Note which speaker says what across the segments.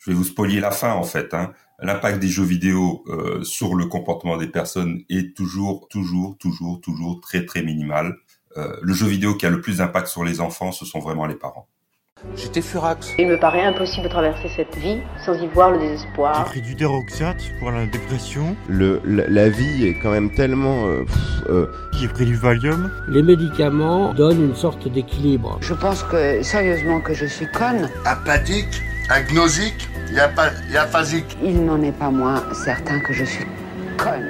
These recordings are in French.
Speaker 1: je vais vous spoiler la fin en fait. Hein. L'impact des jeux vidéo euh, sur le comportement des personnes est toujours, toujours, toujours, toujours très très minimal. Euh, le jeu vidéo qui a le plus d'impact sur les enfants, ce sont vraiment les parents.
Speaker 2: J'étais furax.
Speaker 3: Il me paraît impossible de traverser cette vie sans y voir le désespoir.
Speaker 4: J'ai pris du déroxate pour la dépression.
Speaker 5: Le, la, la vie est quand même tellement... Euh, euh,
Speaker 4: J'ai pris du Valium.
Speaker 6: Les médicaments donnent une sorte d'équilibre.
Speaker 7: Je pense que, sérieusement, que je suis conne.
Speaker 8: apathique, agnosique, y aphasique.
Speaker 7: Il n'en est pas moins certain que je suis conne.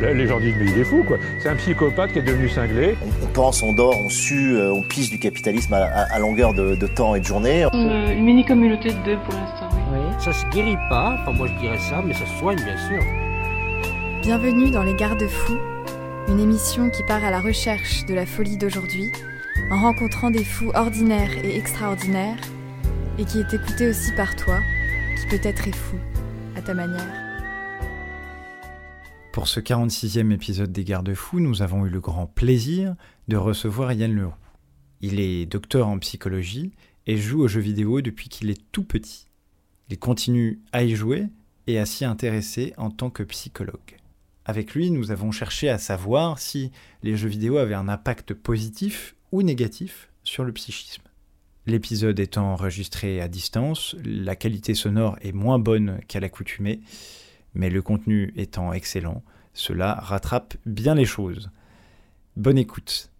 Speaker 9: Les gens disent mais il est fou quoi. C'est un psychopathe qui est devenu cinglé.
Speaker 10: On, on pense, on dort, on sue, euh, on pisse du capitalisme à, à- à longueur de, de temps et de journée.
Speaker 11: Une, une mini communauté de deux pour l'instant. Oui.
Speaker 6: Oui. Ça se guérit pas, enfin moi je dirais ça, mais ça se soigne bien sûr.
Speaker 12: Bienvenue dans Les Garde-Fous, une émission qui part à la recherche de la folie d'aujourd'hui, en rencontrant des fous ordinaires et extraordinaires, et qui est écoutée aussi par toi, qui peut-être est fou, à ta manière.
Speaker 13: Pour ce 46e épisode des Garde-Fous, nous avons eu le grand plaisir de recevoir Yann Leroux. Il est docteur en psychologie et joue aux jeux vidéo depuis qu'il est tout petit. Il continue à y jouer et à s'y intéresser en tant que psychologue. Avec lui, nous avons cherché à savoir si les jeux vidéo avaient un impact positif ou négatif sur le psychisme. L'épisode étant enregistré à distance, la qualité sonore est moins bonne qu'à l'accoutumée, mais le contenu étant excellent, cela rattrape bien les choses. Bonne écoute.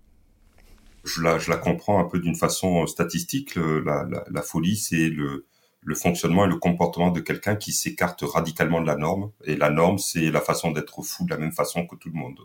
Speaker 1: Je la, comprends un peu d'une façon statistique. La, folie, c'est le fonctionnement et le comportement de quelqu'un qui s'écarte radicalement de la norme. Et la norme, c'est la façon d'être fou de la même façon que tout le monde.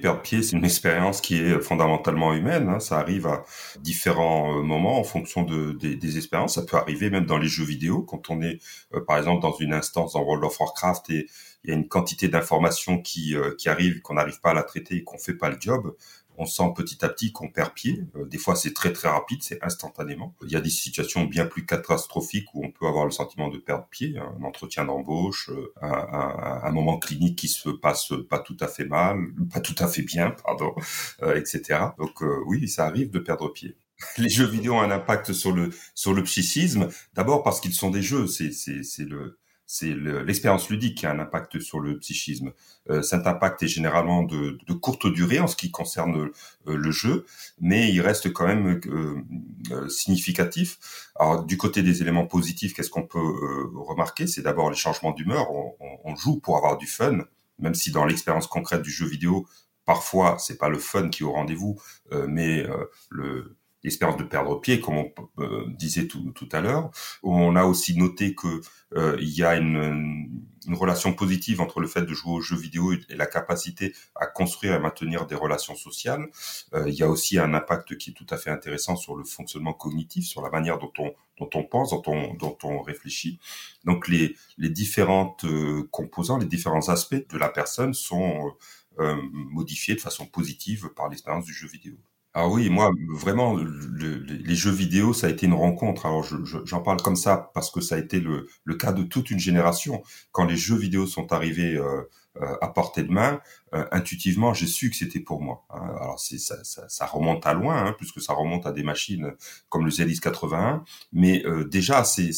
Speaker 1: Perdre pied, c'est une expérience qui est fondamentalement humaine. hein. Ça arrive à différents euh, moments en fonction de, des, des expériences. Ça peut arriver même dans les jeux vidéo, quand on est, euh, par exemple, dans une instance dans World of Warcraft et il y a une quantité d'informations qui, euh, qui arrivent, qu'on n'arrive pas à la traiter et qu'on fait pas le job. On sent petit à petit qu'on perd pied. Euh, des fois, c'est très très rapide, c'est instantanément. Il y a des situations bien plus catastrophiques où on peut avoir le sentiment de perdre pied, hein. un entretien d'embauche, euh, un, un- un moment clinique qui se passe pas tout à fait mal, pas tout à fait bien, pardon, euh, etc. Donc euh, oui, ça arrive de perdre pied. Les jeux vidéo ont un impact sur le sur le psychisme. D'abord parce qu'ils sont des jeux, c'est c'est c'est le c'est le- l'expérience ludique qui a un impact sur le psychisme. Euh, cet impact est généralement de, de courte durée en ce qui concerne euh, le jeu, mais il reste quand même euh, euh, significatif. Alors du côté des éléments positifs, qu'est-ce qu'on peut euh, remarquer? C'est d'abord les changements d'humeur. On, on- on joue pour avoir du fun, même si dans l'expérience concrète du jeu vidéo, parfois c'est pas le fun qui est au rendez-vous, euh, mais le l'expérience de perdre pied, comme on euh, disait tout, tout à l'heure. On a aussi noté que euh, il y a une, relation positive entre le fait de jouer aux jeux vidéo et la capacité à construire et maintenir des relations sociales. Euh, il y a aussi un impact qui est tout à fait intéressant sur le fonctionnement cognitif, sur la manière dont on dont on pense, dont on dont on réfléchit. Donc les les différentes composants, les différents aspects de la personne sont modifiés de façon positive par l'expérience du jeu vidéo. Ah oui, moi vraiment le- le- les jeux vidéo ça a été une rencontre. Alors je- je- j'en parle comme ça parce que ça a été le, le cas de toute une génération. Quand les jeux vidéo sont arrivés euh, euh, à portée de main, euh, intuitivement j'ai su que c'était pour moi. hein. Alors ça, ça, ça remonte à loin, hein, puisque ça remonte à des machines comme le ZX 81, mais euh, déjà c'est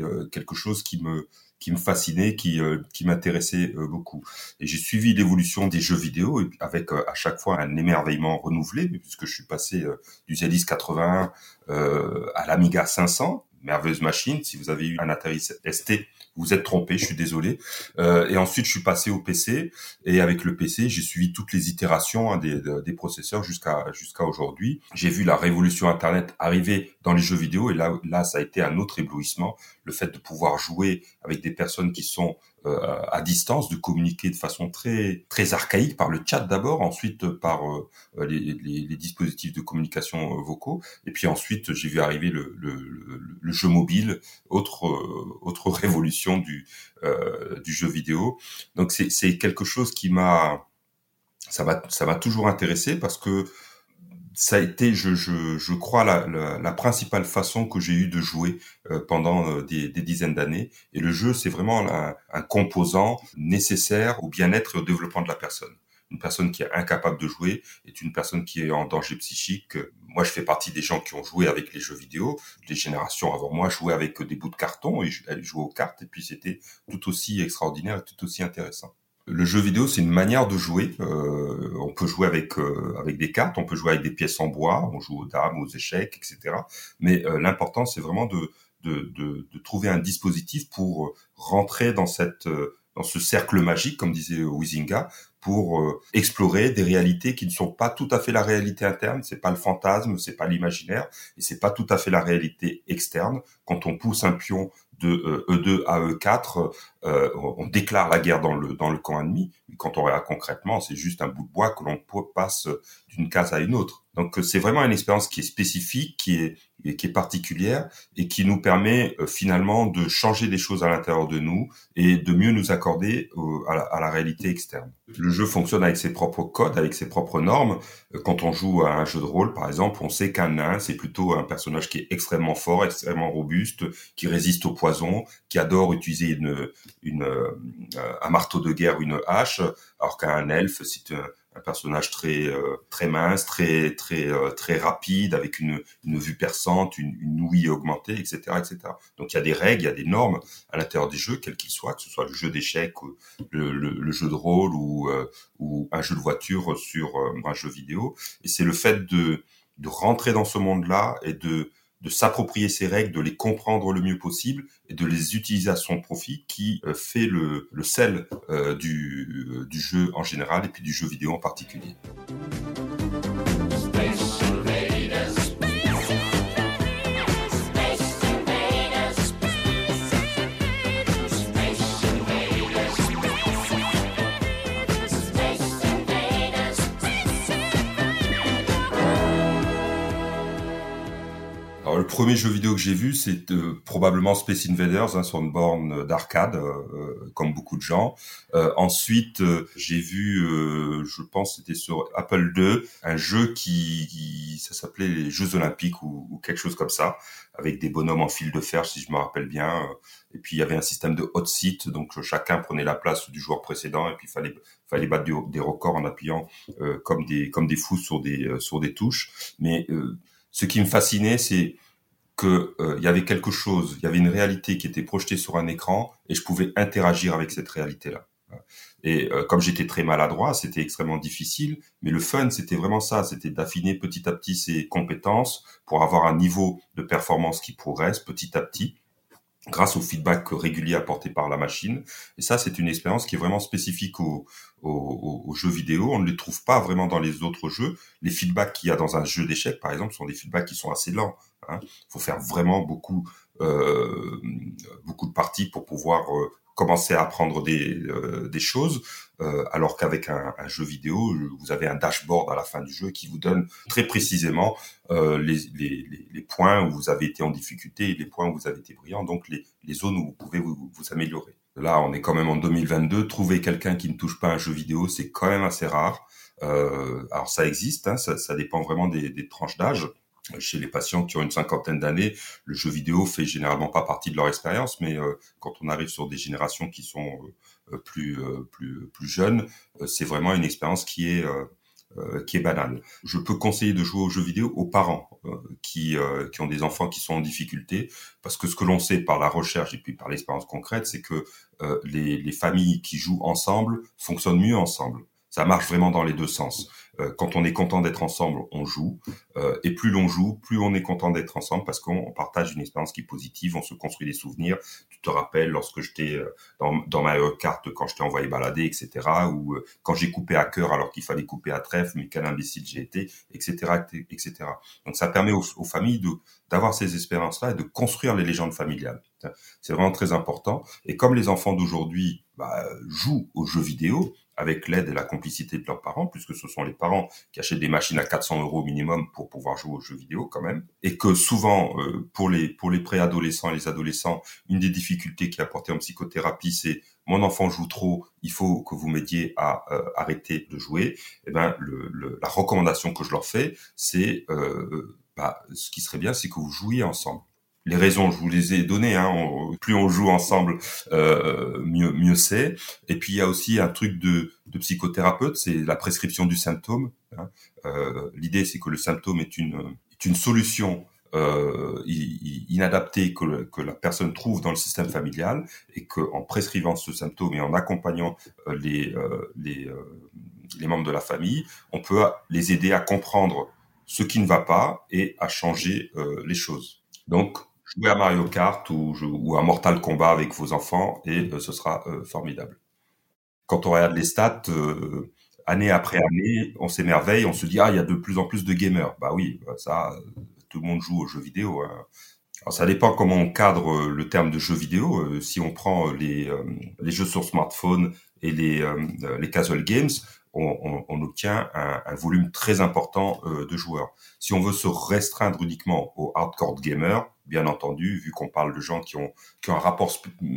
Speaker 1: euh, quelque chose qui me qui me fascinait, qui euh, qui m'intéressait euh, beaucoup. Et j'ai suivi l'évolution des jeux vidéo avec euh, à chaque fois un émerveillement renouvelé, puisque je suis passé euh, du ZX 81 euh, à l'Amiga 500, merveilleuse machine. Si vous avez eu un Atari ST, vous êtes trompé, je suis désolé. Euh, et ensuite, je suis passé au PC et avec le PC, j'ai suivi toutes les itérations hein, des, des processeurs jusqu'à jusqu'à aujourd'hui. J'ai vu la révolution Internet arriver dans les jeux vidéo. Et là, là, ça a été un autre éblouissement, le fait de pouvoir jouer avec des personnes qui sont euh, à distance, de communiquer de façon très très archaïque par le chat d'abord, ensuite par euh, les, dispositifs de communication euh, vocaux, et puis ensuite j'ai vu arriver le, le, le, jeu mobile, autre autre révolution du euh, du jeu vidéo. Donc c'est quelque chose qui m'a ça m'a toujours intéressé parce que ça a été, je, crois, la, principale façon que j'ai eu de jouer euh, pendant euh, des, des, dizaines d'années. Et le jeu, c'est vraiment un, un, composant nécessaire au bien-être et au développement de la personne. Une personne qui est incapable de jouer est une personne qui est en danger psychique. Moi, je fais partie des gens qui ont joué avec les jeux vidéo. Les générations avant moi jouaient avec des bouts de carton et jouaient aux cartes, et puis c'était tout aussi extraordinaire et tout aussi intéressant. Le jeu vidéo, c'est une manière de jouer. Euh, on peut jouer avec euh, avec des cartes, on peut jouer avec des pièces en bois, on joue aux dames, aux échecs, etc. Mais euh, l'important, c'est vraiment de, de, de, de, trouver un dispositif pour rentrer dans cette dans ce cercle magique, comme disait Wizinga, pour euh, explorer des réalités qui ne sont pas tout à fait la réalité interne, c'est pas le fantasme, c'est pas l'imaginaire, et c'est pas tout à fait la réalité externe. Quand on pousse un pion de E2 euh, e à E4, euh, on déclare la guerre dans le dans le camp ennemi. Quand on regarde concrètement, c'est juste un bout de bois que l'on passe d'une case à une autre. Donc c'est vraiment une expérience qui est spécifique, qui est qui est particulière et qui nous permet euh, finalement de changer des choses à l'intérieur de nous et de mieux nous accorder à, la, réalité externe. Jeu fonctionne avec ses propres codes, avec ses propres normes. Euh, quand on joue à un jeu de rôle, par exemple, on sait qu'un nain, c'est plutôt un personnage qui est extrêmement fort, extrêmement robuste, qui résiste au poison, qui adore utiliser euh, un marteau de guerre, une hache, alors qu'un elfe, c'est un, un personnage très euh, très mince, très très euh, très rapide, avec une, une vue perçante, une, ouïe augmentée, etc., etc. Donc il y a des règles, il y a des normes à l'intérieur des jeux, quels qu'ils soient, que ce soit le jeu d'échecs, le, jeu de rôle ou euh, ou un jeu de voiture sur un jeu vidéo. Et c'est le fait de de rentrer dans ce monde-là et de de s'approprier ces règles, de les comprendre le mieux possible et de les utiliser à son profit qui euh, fait le, le sel euh, du, euh, du jeu en général et puis du jeu vidéo en particulier. Le premier jeu vidéo que j'ai vu, c'est euh, probablement Space Invaders hein, sur une borne d'arcade, euh, euh, comme beaucoup de gens. ensuite, j'ai vu, je pense, c'était sur Apple II, un jeu qui, ça s'appelait les Jeux Olympiques ou, ou, quelque chose comme ça, avec des bonhommes en fil de fer, si je me rappelle bien. Et puis il y avait un système de hot seat, donc chacun prenait la place du joueur précédent, et puis il fallait fallait battre des records en appuyant comme des comme des fous sur des sur des touches. Mais ce qui me fascinait, c'est qu'il euh, y avait quelque chose, il y avait une réalité qui était projetée sur un écran et je pouvais interagir avec cette réalité-là. Et euh, comme j'étais très maladroit, c'était extrêmement difficile, mais le fun, c'était vraiment ça, c'était d'affiner petit à petit ses compétences pour avoir un niveau de performance qui progresse petit à petit grâce au feedback régulier apporté par la machine. Et ça, c'est une expérience qui est vraiment spécifique aux, jeux vidéo. On ne les trouve pas vraiment dans les autres jeux. Les feedbacks qu'il y a dans un jeu d'échecs, par exemple, sont des feedbacks qui sont assez lents. Il hein. faut faire vraiment beaucoup, euh, beaucoup de parties pour pouvoir euh, commencer à apprendre des, euh, choses, alors qu'avec un, jeu vidéo, vous avez un dashboard à la fin du jeu qui vous donne très précisément les, points où vous avez été en difficulté et les points où vous avez été brillant, donc les, zones où vous pouvez vous, améliorer. Là, on est quand même en 2022. Trouver quelqu'un qui ne touche pas un jeu vidéo, c'est quand même assez rare. Alors ça existe, hein, ça, dépend vraiment des tranches d'âge chez les patients qui ont une cinquantaine d'années, le jeu vidéo fait généralement pas partie de leur expérience, mais euh, quand on arrive sur des générations qui sont euh, plus euh, plus plus jeunes, c'est vraiment une expérience qui est qui est banale. Je peux conseiller de jouer aux jeux vidéo aux parents qui qui ont des enfants qui sont en difficulté, parce que ce que l'on sait par la recherche et puis par l'expérience concrète, c'est que les les familles qui jouent ensemble fonctionnent mieux ensemble. Ça marche vraiment dans les deux sens. Euh, quand on est content d'être ensemble, on joue. Euh, et plus l'on joue, plus on est content d'être ensemble parce qu'on partage une expérience qui est positive, on se construit des souvenirs. Tu te rappelles lorsque j'étais euh, dans, dans ma carte, quand je t'ai envoyé balader, etc. Ou quand j'ai coupé à cœur alors qu'il fallait couper à trèfle, mais quel imbécile j'ai été, etc., etc. Donc ça permet aux, familles d'avoir ces expériences-là et de construire les légendes familiales. C'est vraiment très important. Et comme les enfants d'aujourd'hui bah, jouent aux jeux vidéo, avec l'aide et la complicité de leurs parents, puisque ce sont les parents qui achètent des machines à 400 euros minimum pour pouvoir jouer aux jeux vidéo quand même, et que souvent euh, pour les pour les préadolescents et les adolescents, une des difficultés qui est apportée en psychothérapie, c'est mon enfant joue trop, il faut que vous m'aidiez à euh, arrêter de jouer. Eh ben le, la recommandation que je leur fais, c'est euh, bah, ce qui serait bien, c'est que vous jouiez ensemble les raisons, je vous les ai données. Hein, plus on joue ensemble, euh, mieux mieux c'est. Et puis il y a aussi un truc de, de psychothérapeute, c'est la prescription du symptôme. Hein. Euh, L'idée, c'est que le symptôme est une est une solution euh, inadaptée que, que, la personne trouve dans le système familial et qu'en prescrivant ce symptôme et en accompagnant euh, les euh, les, les membres de la famille, on peut les aider à comprendre ce qui ne va pas et à changer les choses. Donc jouer à Mario Kart ou, ou à Mortal Kombat avec vos enfants et euh, ce sera euh, formidable. Quand on regarde les stats, euh, année après année, on s'émerveille, on se dit ah il y a de plus en plus de gamers. Bah oui, bah, ça tout le monde joue aux jeux vidéo. Hein. Alors, ça dépend comment on cadre le terme de jeu vidéo. si on prend les, les jeux sur smartphone et les, les casual games, on, obtient un, volume très important de joueurs. Si on veut se restreindre uniquement aux hardcore gamers, bien entendu, vu qu'on parle de gens qui ont, qui ont un rapport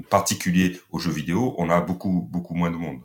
Speaker 1: particulier aux jeux vidéo, on a beaucoup, beaucoup moins de monde.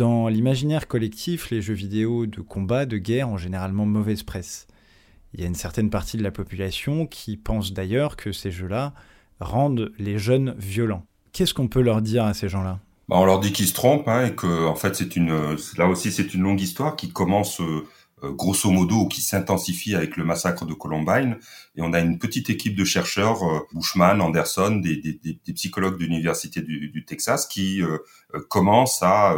Speaker 13: Dans l'imaginaire collectif, les jeux vidéo de combat, de guerre ont généralement mauvaise presse. Il y a une certaine partie de la population qui pense d'ailleurs que ces jeux-là rendent les jeunes violents. Qu'est-ce qu'on peut leur dire à ces gens-là?
Speaker 1: Bah, On leur dit qu'ils se trompent hein, et que en fait une là aussi c'est une longue histoire qui commence euh, grosso modo qui s'intensifie avec le massacre de Columbine. Et on a une petite équipe de chercheurs, euh, Bushman, Anderson, des, des, des psychologues de l'université du, Texas, qui euh, commencent à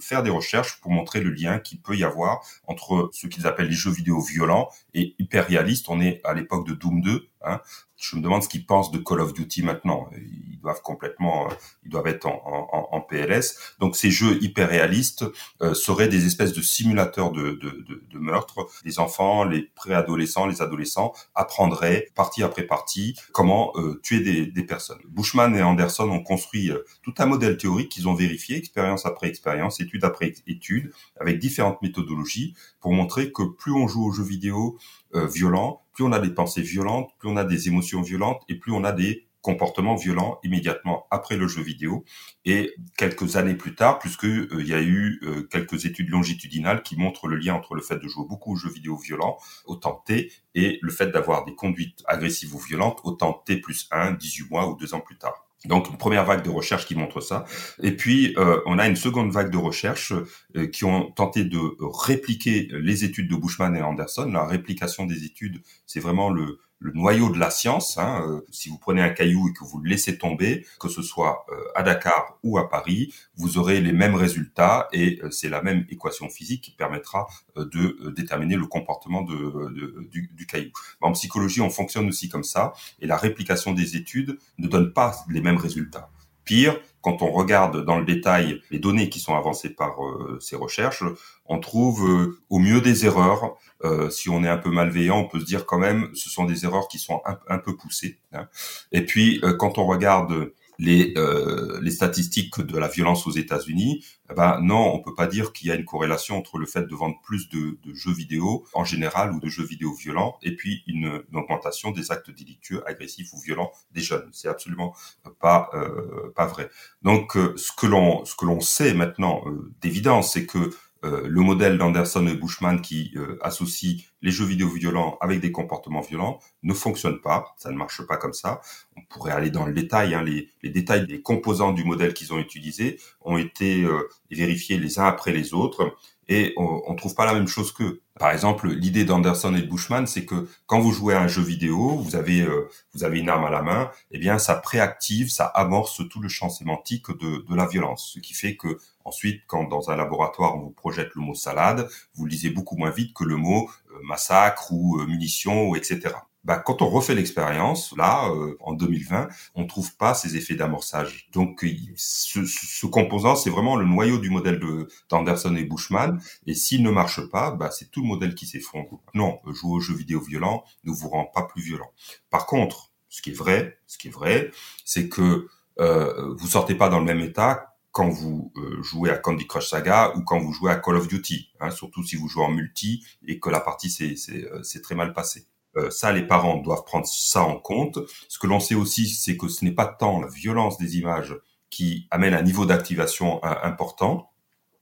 Speaker 1: faire des recherches pour montrer le lien qu'il peut y avoir entre ce qu'ils appellent les jeux vidéo violents et hyper réalistes. On est à l'époque de Doom 2. Hein, je me demande ce qu'ils pensent de Call of Duty maintenant. Ils doivent complètement, ils doivent être en, PLS. Donc ces jeux hyper réalistes euh, seraient des espèces de simulateurs de, de, de, de meurtre. Les enfants, les préadolescents, les adolescents apprendraient partie après partie comment euh, tuer des, personnes. Bushman et Anderson ont construit euh, tout un modèle théorique qu'ils ont vérifié, expérience après expérience, étude après étude, avec différentes méthodologies pour montrer que plus on joue aux jeux vidéo euh, violents, plus on a des pensées violentes, plus on a des émotions violentes et plus on a des comportements violents immédiatement après le jeu vidéo. Et quelques années plus tard, puisque euh, y a eu euh, quelques études longitudinales qui montrent le lien entre le fait de jouer beaucoup aux jeux vidéo violents, autant T, et le fait d'avoir des conduites agressives ou violentes, autant T plus 1, 18 mois ou 2 ans plus tard. Donc une première vague de recherche qui montre ça. Et puis euh, on a une seconde vague de recherche euh, qui ont tenté de répliquer les études de Bushman et Anderson. La réplication des études, c'est vraiment le, le noyau de la science. Hein, euh, si vous prenez un caillou et que vous le laissez tomber, que ce soit euh, à Dakar ou à Paris, vous aurez les mêmes résultats et euh, c'est la même équation physique qui permettra de déterminer le comportement de, du, du, caillou. En psychologie, on fonctionne aussi comme ça et la réplication des études ne donne pas les mêmes résultats. Pire, quand on regarde dans le détail les données qui sont avancées par euh, ces recherches, on trouve euh, au mieux des erreurs. Euh, si on est un peu malveillant, on peut se dire quand même, ce sont des erreurs qui sont un, peu poussées. Hein. Et puis, quand on regarde les, euh, les statistiques de la violence aux États-Unis, eh ben non, on peut pas dire qu'il y a une corrélation entre le fait de vendre plus de, de, jeux vidéo en général ou de jeux vidéo violents et puis une, augmentation des actes délictueux, agressifs ou violents des jeunes. C'est absolument pas euh, pas vrai. Donc euh, ce que l'on ce que l'on sait maintenant euh, d'évidence, c'est que le modèle d'Anderson et Bushman qui euh, associe les jeux vidéo violents avec des comportements violents ne fonctionne pas. Ça ne marche pas comme ça. On pourrait aller dans le détail. Hein, les, les, détails des composants du modèle qu'ils ont utilisé ont été euh, vérifiés les uns après les autres et on, ne trouve pas la même chose qu'eux. Par exemple, l'idée d'Anderson et de Bushman, c'est que quand vous jouez à un jeu vidéo, vous avez euh, vous avez une arme à la main, eh bien ça préactive, ça amorce tout le champ sémantique de, de la violence, ce qui fait que ensuite, quand dans un laboratoire on vous projette le mot salade, vous lisez beaucoup moins vite que le mot euh, massacre ou euh, munitions, etc. bah, quand on refait l'expérience, là, euh, en 2020, on trouve pas ces effets d'amorçage. Donc, ce, ce composant, c'est vraiment le noyau du modèle de d'Anderson et Bushman. Et s'il ne marche pas, bah, c'est tout le modèle qui s'effondre. Non, jouer aux jeux vidéo violents ne vous rend pas plus violent. Par contre, ce qui est vrai, ce qui est vrai, c'est que euh, vous sortez pas dans le même état quand vous euh, jouez à Candy Crush Saga ou quand vous jouez à Call of Duty, hein, surtout si vous jouez en multi et que la partie s'est euh, très mal passée. Euh, ça, les parents doivent prendre ça en compte. Ce que l'on sait aussi, c'est que ce n'est pas tant la violence des images qui amène un niveau d'activation important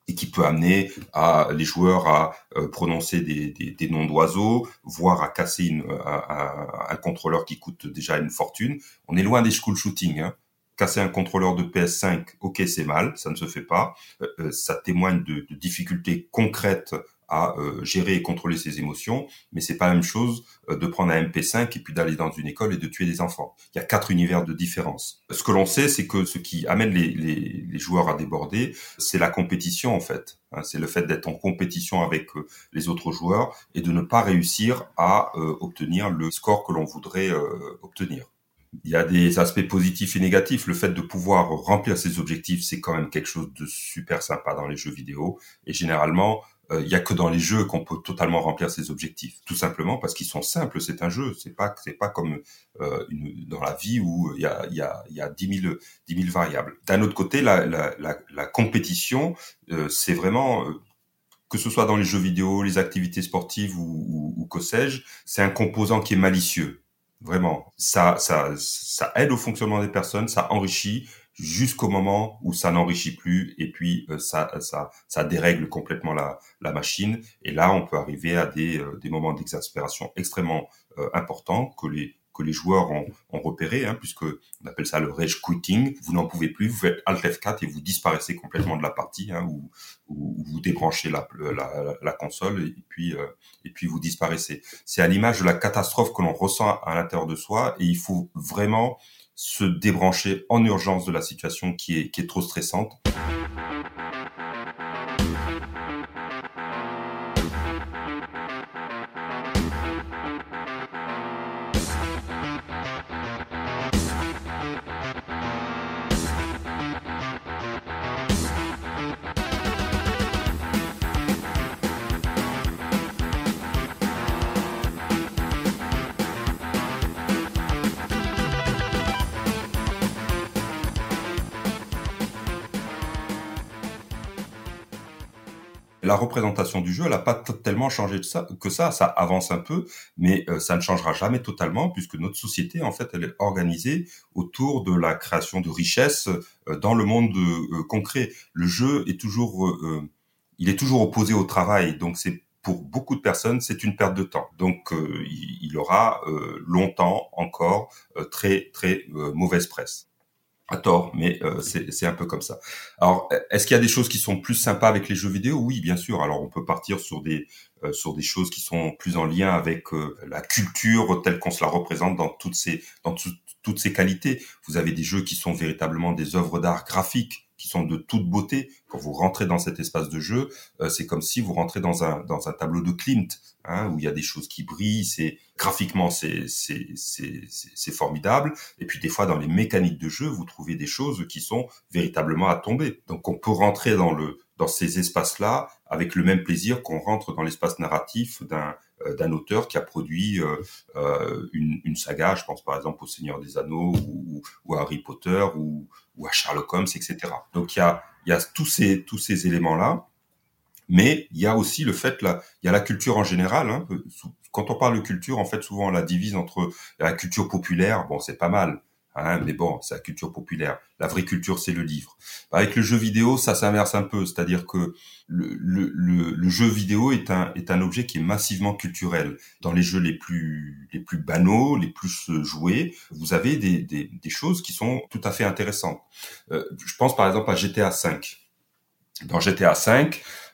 Speaker 1: et qui peut amener à les joueurs à prononcer des, des, des noms d'oiseaux, voire à casser une, un, un, contrôleur qui coûte déjà une fortune. On est loin des school shootings. Hein casser un contrôleur de PS5, ok, c'est mal, ça ne se fait pas. Euh, euh, ça témoigne de, difficultés concrètes à euh, gérer et contrôler ses émotions, mais c'est pas la même chose de prendre un MP5 et puis d'aller dans une école et de tuer des enfants. Il y a quatre univers de différence. Ce que l'on sait, c'est que ce qui amène les joueurs à déborder, c'est la compétition en fait. Hein, c'est le fait d'être en compétition avec les autres joueurs et de ne pas réussir à obtenir le score que l'on voudrait obtenir il y a des aspects positifs et négatifs. Le fait de pouvoir remplir ses objectifs, c'est quand même quelque chose de super sympa dans les jeux vidéo. Et généralement, euh, il y a que dans les jeux qu'on peut totalement remplir ses objectifs. Tout simplement parce qu'ils sont simples. C'est un jeu. C'est pas c'est pas comme euh, une, dans la vie où il y a il y a il y a dix mille dix mille variables. D'un autre côté, la la la, la compétition, euh, c'est vraiment euh, que ce soit dans les jeux vidéo, les activités sportives ou, ou, ou que sais-je, c'est un composant qui est malicieux. Vraiment, ça, ça, ça aide au fonctionnement des personnes, ça enrichit jusqu'au moment où ça n'enrichit plus et puis euh, ça, ça, ça dérègle complètement la, la machine. Et là, on peut arriver à des, euh, des moments d'exaspération extrêmement euh, importants que les que les joueurs ont, ont repéré, hein, puisque on appelle ça le rage quitting. Vous n'en pouvez plus, vous faites Alt F4 et vous disparaissez complètement de la partie, hein, ou, ou, vous débranchez la, la, la, console et puis euh, et puis vous disparaissez. C'est à l'image de la catastrophe que l'on ressent à l'intérieur de soi et il faut vraiment se débrancher en urgence de la situation qui est qui est trop stressante. La représentation du jeu, elle n'a pas tellement changé que ça. Ça avance un peu, mais euh, ça ne changera jamais totalement puisque notre société, en fait, elle est organisée autour de la création de richesses euh, dans le monde euh, concret. Le jeu est toujours, il est toujours opposé au travail, donc c'est pour beaucoup de personnes, c'est une perte de temps. Donc, il, il, aura longtemps encore très très mauvaise presse à tort, mais euh, c'est un peu comme ça. Alors, est-ce qu'il y a des choses qui sont plus sympas avec les jeux vidéo? Oui, bien sûr. Alors, on peut partir sur des euh, sur des choses qui sont plus en lien avec euh, la culture telle qu'on se la représente dans toutes ces dans toutes ces qualités. Vous avez des jeux qui sont véritablement des œuvres d'art graphiques qui sont de toute beauté. Quand vous rentrez dans cet espace de jeu, euh, c'est comme si vous rentrez dans un dans un tableau de Klimt, hein, où il y a des choses qui brillent. C'est graphiquement c'est c'est c'est c'est formidable. Et puis des fois dans les mécaniques de jeu, vous trouvez des choses qui sont véritablement à tomber. Donc on peut rentrer dans le dans ces espaces-là avec le même plaisir qu'on rentre dans l'espace narratif d'un euh, d'un auteur qui a produit euh, euh, une, une, saga, je pense par exemple au Seigneur des Anneaux ou, à Harry Potter ou, à Sherlock Holmes, etc. Donc il y a, y a tous ces, tous ces éléments-là, mais il y a aussi le fait, là, il y a la culture en général. Hein. Quand on parle de culture, en fait, souvent on la divise entre la culture populaire, bon c'est pas mal, Hein, mais bon, c'est la culture populaire. La vraie culture, c'est le livre. Avec le jeu vidéo, ça s'inverse un peu, c'est-à-dire que le, le, le, jeu vidéo est un est un objet qui est massivement culturel. Dans les jeux les plus les plus banaux, les plus joués, vous avez des des, des choses qui sont tout à fait intéressantes. Euh, je pense par exemple à GTA V. Dans GTA V,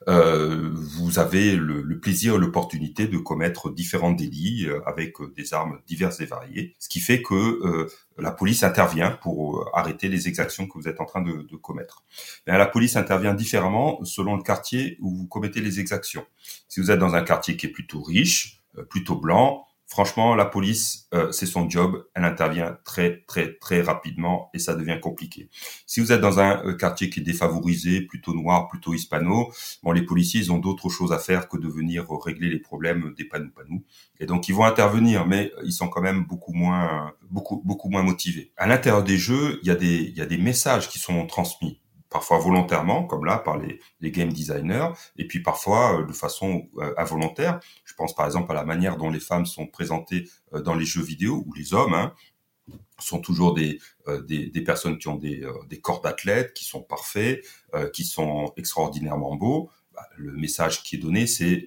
Speaker 1: euh, vous avez le, le plaisir et l'opportunité de commettre différents délits euh, avec euh, des armes diverses et variées, ce qui fait que euh, la police intervient pour arrêter les exactions que vous êtes en train de, de commettre. Mais la police intervient différemment selon le quartier où vous commettez les exactions. Si vous êtes dans un quartier qui est plutôt riche, plutôt blanc, franchement, la police, euh, c'est son job, elle intervient très, très, très rapidement et ça devient compliqué. Si vous êtes dans un euh, quartier qui est défavorisé, plutôt noir, plutôt hispano, bon, les policiers, ils ont d'autres choses à faire que de venir régler les problèmes des panou-panou. Et donc, ils vont intervenir, mais ils sont quand même beaucoup moins, beaucoup, beaucoup moins motivés. À l'intérieur des jeux, il y a des, il y a des messages qui sont transmis parfois volontairement, comme là par les, les game designers, et puis parfois euh, de façon euh, involontaire. Je pense par exemple à la manière dont les femmes sont présentées euh, dans les jeux vidéo, ou les hommes hein, sont toujours des, des, des, personnes qui ont des, des corps d'athlètes, qui sont parfaits, qui sont extraordinairement beaux. Bah, le message qui est donné, c'est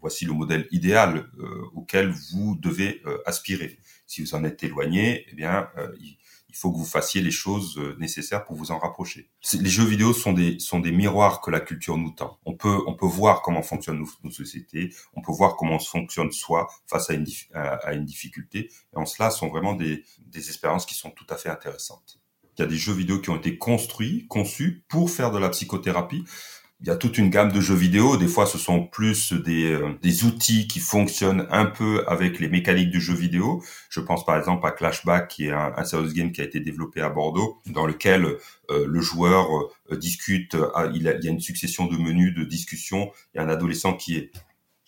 Speaker 1: voici le modèle idéal auquel vous devez aspirer. Si vous en êtes éloigné, eh bien, il, il faut que vous fassiez les choses euh, nécessaires pour vous en rapprocher. Les jeux vidéo sont des miroirs que la culture nous tend. On peut voir comment fonctionnent nos, sociétés, on peut voir comment on fonctionne soi face à une à une difficulté. Et en cela, sont vraiment des des expériences qui sont tout à fait intéressantes. Il y a des jeux vidéo qui ont été construits, conçus pour faire de la psychothérapie il y a toute une gamme de jeux vidéo. Des fois, ce sont plus des, euh, des outils qui fonctionnent un peu avec les mécaniques du jeu vidéo. Je pense par exemple à Clashback, qui est un, un serious game qui a été développé à Bordeaux, dans lequel euh, le joueur euh, discute. il, il, y a une succession de menus de discussion. Il y a un adolescent qui est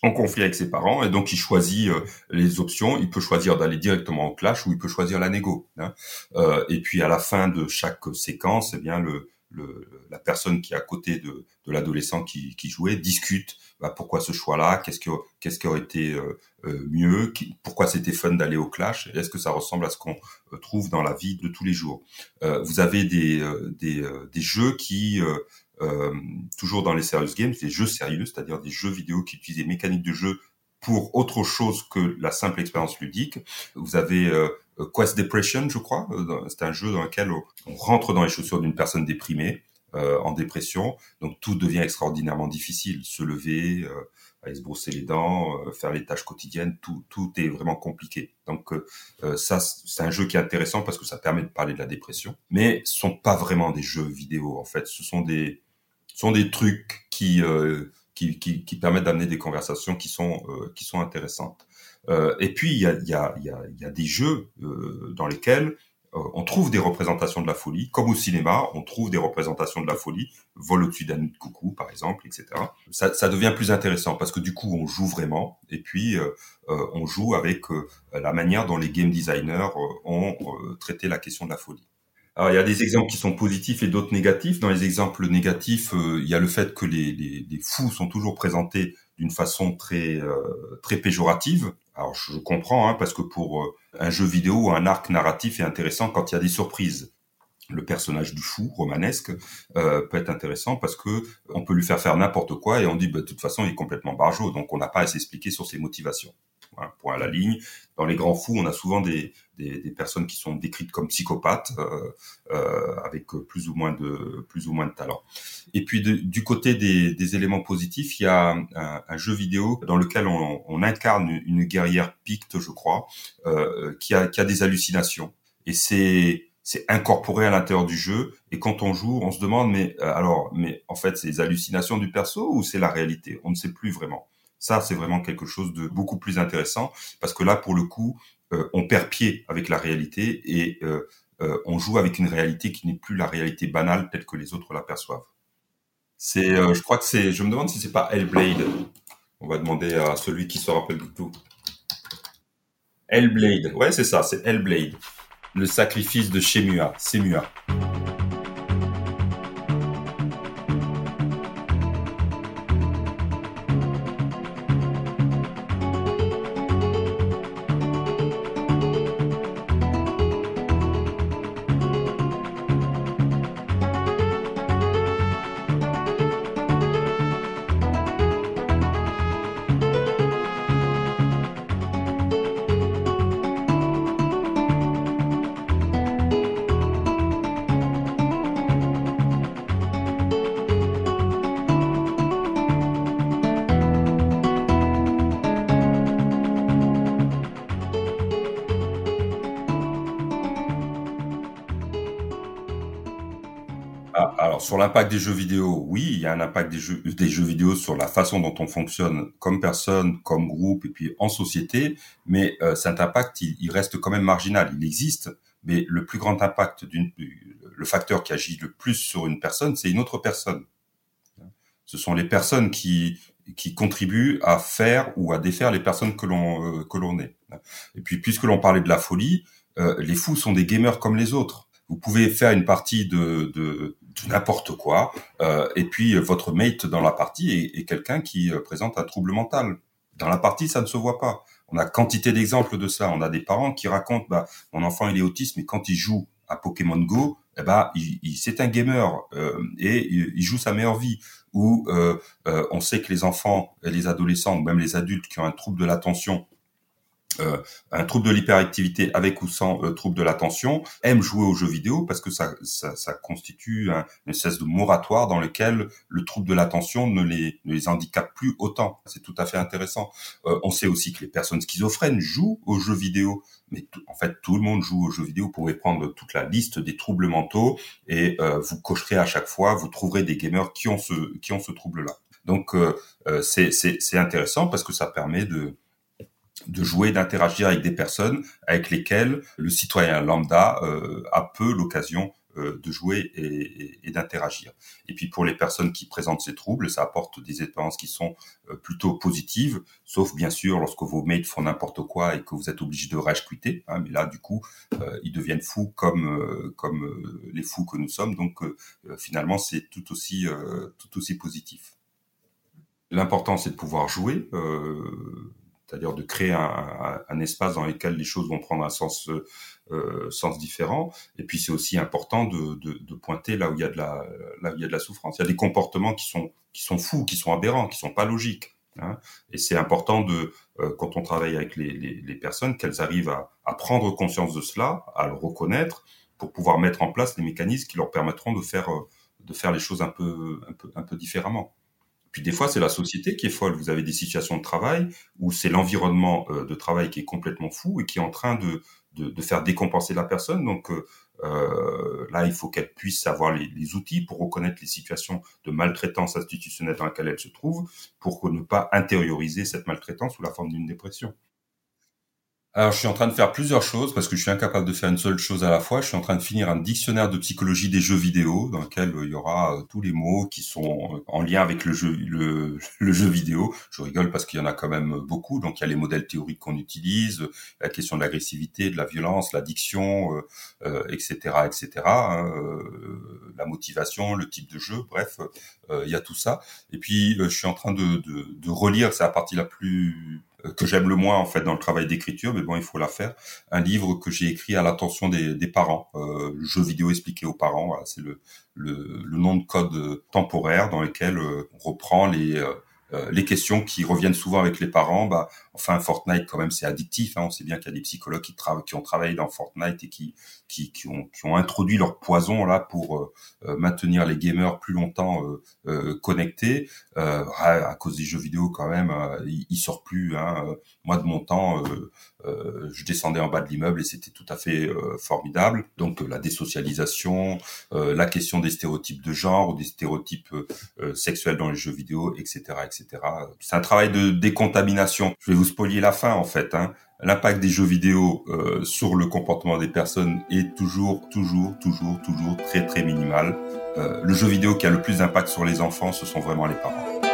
Speaker 1: en conflit avec ses parents et donc il choisit les options. Il peut choisir d'aller directement au clash ou il peut choisir la négo. Hein. et puis à la fin de chaque séquence, eh bien le le, la personne qui est à côté de, de l'adolescent qui, qui, jouait discute bah, pourquoi ce choix-là, qu'est-ce qui, qu'est-ce qui aurait été euh, euh, mieux, qui, pourquoi c'était fun d'aller au clash, est-ce que ça ressemble à ce qu'on euh, trouve dans la vie de tous les jours. vous avez des, des, des jeux qui toujours dans les serious games, des jeux sérieux, c'est-à-dire des jeux vidéo qui utilisent des mécaniques de jeu pour autre chose que la simple expérience ludique. Vous avez euh, Quest Depression, je crois. Euh, c'est un jeu dans lequel on rentre dans les chaussures d'une personne déprimée, euh, en dépression. Donc tout devient extraordinairement difficile. Se lever, euh, se brosser les dents, faire les tâches quotidiennes, tout, tout est vraiment compliqué. Donc ça, c'est un jeu qui est intéressant parce que ça permet de parler de la dépression. Mais ce sont pas vraiment des jeux vidéo en fait. Ce sont des, ce sont des trucs qui qui, qui, qui, permettent d'amener des conversations qui sont qui sont intéressantes. Euh, et puis, il y a, y, a, y, a, y a, des jeux euh, dans lesquels euh, on trouve des représentations de la folie, comme au cinéma, on trouve des représentations de la folie, vol au-dessus d'un coucou, par exemple, etc. Ça, ça, devient plus intéressant parce que du coup, on joue vraiment, et puis euh, on joue avec la manière dont les game designers ont traité la question de la folie. Alors, il y a des exemples qui sont positifs et d'autres négatifs. Dans les exemples négatifs, il y a le fait que les, les, les fous sont toujours présentés d'une façon très très péjorative. Alors je comprends, hein, parce que pour euh, un jeu vidéo, un arc narratif est intéressant quand il y a des surprises. Le personnage du fou romanesque euh, peut être intéressant parce que on peut lui faire faire n'importe quoi et on dit bah, de toute façon il est complètement barjot, donc on n'a pas à s'expliquer sur ses motivations. Point à la ligne. Dans les grands fous, on a souvent des, des, personnes qui sont décrites comme psychopathes, euh, euh, avec plus ou moins de plus ou moins de talent. Et puis du côté des, éléments positifs, il y a un, jeu vidéo dans lequel on, incarne une guerrière picte, je crois, euh, qui, a, qui a des hallucinations. Et c'est c'est incorporé à l'intérieur du jeu et quand on joue on se demande mais alors mais en fait c'est les hallucinations du perso ou c'est la réalité? On ne sait plus vraiment ça, c'est vraiment quelque chose de beaucoup plus intéressant parce que là, pour le coup, on perd pied avec la réalité et euh, euh, on joue avec une réalité qui n'est plus la réalité banale telle que les autres l'aperçoivent. C'est, je crois que c'est, je me demande si c'est pas Hellblade. On va demander à celui qui se rappelle du tout. Hellblade, ouais, c'est ça, c'est Hellblade. Le sacrifice de Shemua, Semua. Sur l'impact des jeux vidéo, oui, il y a un impact des jeux, vidéo sur la façon dont on fonctionne comme personne, comme groupe et puis en société, mais euh, cet impact, il, reste quand même marginal. Il existe, mais le plus grand impact, le facteur qui agit le plus sur une personne, c'est une autre personne. Ce sont les personnes qui contribuent à faire ou à défaire les personnes que l'on euh, que l'on est. Et puis puisque l'on parlait de la folie, euh, les fous sont des gamers comme les autres. Vous pouvez faire une partie de, n'importe quoi, euh, et puis votre mate dans la partie est, est quelqu'un qui euh, présente un trouble mental. Dans la partie, ça ne se voit pas. On a quantité d'exemples de ça. On a des parents qui racontent, bah, mon enfant il est autiste, mais quand il joue à Pokémon Go, eh ben, il, il c'est un gamer euh, et il, joue sa meilleure vie. Ou euh, euh, on sait que les enfants et les adolescents, ou même les adultes qui ont un trouble de l'attention, euh, un trouble de l'hyperactivité avec ou sans euh, trouble de l'attention aiment jouer aux jeux vidéo parce que ça, ça, ça constitue un, une espèce de moratoire dans lequel le trouble de l'attention ne les, ne les handicape plus autant. C'est tout à fait intéressant. Euh, on sait aussi que les personnes schizophrènes jouent aux jeux vidéo, mais en fait tout le monde joue aux jeux vidéo. Vous pourrez prendre toute la liste des troubles mentaux et euh, vous cocherez à chaque fois, vous trouverez des gamers qui ont ce, qui ont ce trouble-là. Donc c'est intéressant parce que ça permet de de jouer, d'interagir avec des personnes avec lesquelles le citoyen lambda euh, a peu l'occasion euh, de jouer et, d'interagir. Et puis pour les personnes qui présentent ces troubles, ça apporte des expériences qui sont euh, plutôt positives, sauf bien sûr lorsque vos mates font n'importe quoi et que vous êtes obligé de rage quitter. Hein, mais là, du coup, ils deviennent fous comme comme les fous que nous sommes. Donc finalement, c'est tout aussi tout aussi positif. L'important, c'est de pouvoir jouer c'est-à-dire de créer un, espace dans lequel les choses vont prendre un sens, euh, sens différent. Et puis c'est aussi important de, pointer là où il y a de la, souffrance. Il y a des comportements qui sont fous, qui sont aberrants, qui sont pas logiques. Hein. Et c'est important de, euh, quand on travaille avec les, personnes, qu'elles arrivent à, prendre conscience de cela, à le reconnaître, pour pouvoir mettre en place les mécanismes qui leur permettront de faire euh, les choses un peu différemment. Puis des fois, c'est la société qui est folle. Vous avez des situations de travail où c'est l'environnement euh, de travail qui est complètement fou et qui est en train de, faire décompenser la personne. Donc euh, euh là, il faut qu'elle puisse avoir les, les, outils pour reconnaître les situations de maltraitance institutionnelle dans lesquelles elle se trouve, pour ne pas intérioriser cette maltraitance sous la forme d'une dépression. Alors, je suis en train de faire plusieurs choses parce que je suis incapable de faire une seule chose à la fois. Je suis en train de finir un dictionnaire de psychologie des jeux vidéo dans lequel euh, il y aura euh, tous les mots qui sont euh, en lien avec le jeu, le, le jeu vidéo. Je rigole parce qu'il y en a quand même beaucoup. Donc, il y a les modèles théoriques qu'on utilise, la question de l'agressivité, de la violence, l'addiction, euh, etc., etc. Hein, la motivation, le type de jeu, bref, il y a tout ça. Et puis, je suis en train de, de, de relire, c'est la partie la plus que j'aime le moins en fait dans le travail d'écriture, mais bon, il faut la faire. Un livre que j'ai écrit à l'attention des, des, parents, euh, jeu vidéo expliqué aux parents. Voilà, c'est le, le, le, nom de code temporaire dans lequel euh, on reprend les euh, euh, les questions qui reviennent souvent avec les parents, bah, enfin Fortnite quand même c'est addictif. Hein. On sait bien qu'il y a des psychologues qui, qui ont travaillé dans Fortnite et qui, qui, qui, ont, qui ont introduit leur poison là pour euh, euh, maintenir les gamers plus longtemps connectés. à, cause des jeux vidéo quand même, ils, ils sortent plus. Hein. Moi de mon temps, je descendais en bas de l'immeuble et c'était tout à fait formidable. Donc la désocialisation, la question des stéréotypes de genre ou des stéréotypes sexuels dans les jeux vidéo, etc., etc. C'est un travail de décontamination. Je vais vous spoiler la fin en fait. Hein. L'impact des jeux vidéo euh, sur le comportement des personnes est toujours, toujours, toujours, toujours très, très minimal. Euh, le jeu vidéo qui a le plus d'impact sur les enfants, ce sont vraiment les parents.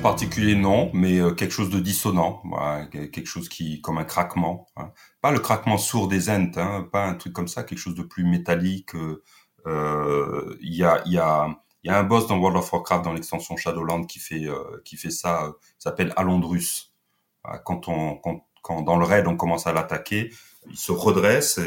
Speaker 1: Particulier non, mais euh, quelque chose de dissonant, quelque chose qui comme un craquement, hein. pas le craquement sourd des ents, hein, pas un truc comme ça, quelque chose de plus métallique. Euh, euh, il y a y a y a un boss dans World of Warcraft dans l'extension Shadowland qui fait qui ça, s'appelle Alondrus. Quand on quand, dans le raid on commence à l'attaquer, il se redresse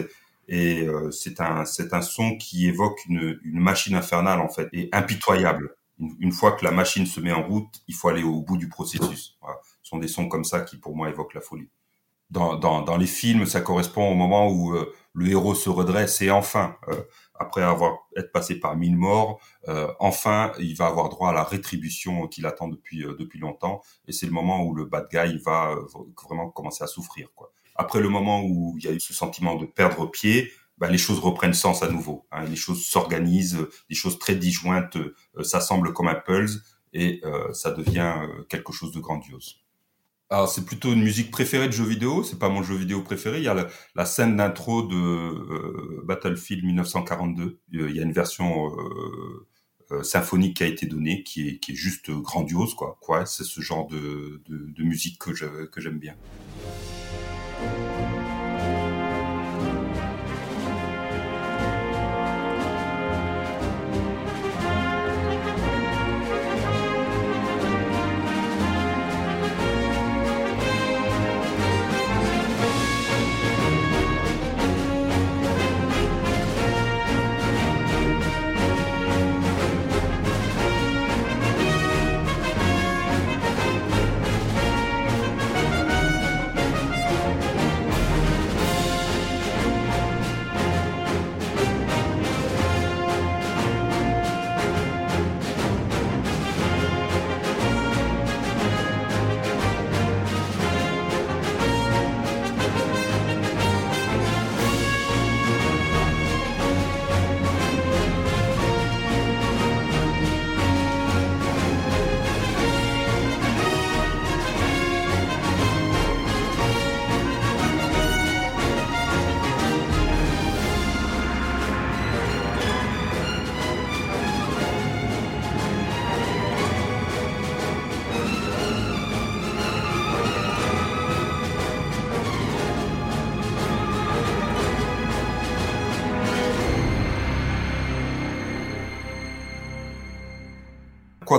Speaker 1: Et c'est un un son qui évoque une, une machine infernale en fait et impitoyable. Une, fois que la machine se met en route, il faut aller au bout du processus. Ce sont des sons comme ça qui pour moi évoquent la folie. Dans, les films, ça correspond au moment où euh, le héros se redresse et enfin, euh, après avoir être passé par mille morts, euh, enfin, il va avoir droit à la rétribution qu'il attend depuis depuis longtemps. Et c'est le moment où le bad guy va vraiment commencer à souffrir. Après le moment où il y a eu ce sentiment de perdre pied, ben, les choses reprennent sens à nouveau. Hein, les choses s'organisent, des choses très disjointes s'assemblent comme un pulse et ça devient quelque chose de grandiose. Alors c'est plutôt une musique préférée de jeux vidéo, c'est pas mon jeu vidéo préféré. Il y a la, scène d'intro de euh, Battlefield 1942. Il y a une version euh, euh, symphonique qui a été donnée, qui est, juste grandiose, quoi. C'est ce genre de, musique que j'aime bien.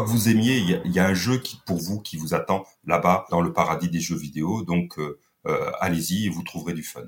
Speaker 1: Que vous aimiez, il y, a, un jeu qui pour vous qui vous attend là-bas dans le paradis des jeux vidéo. Donc euh, euh, allez-y et vous trouverez du fun.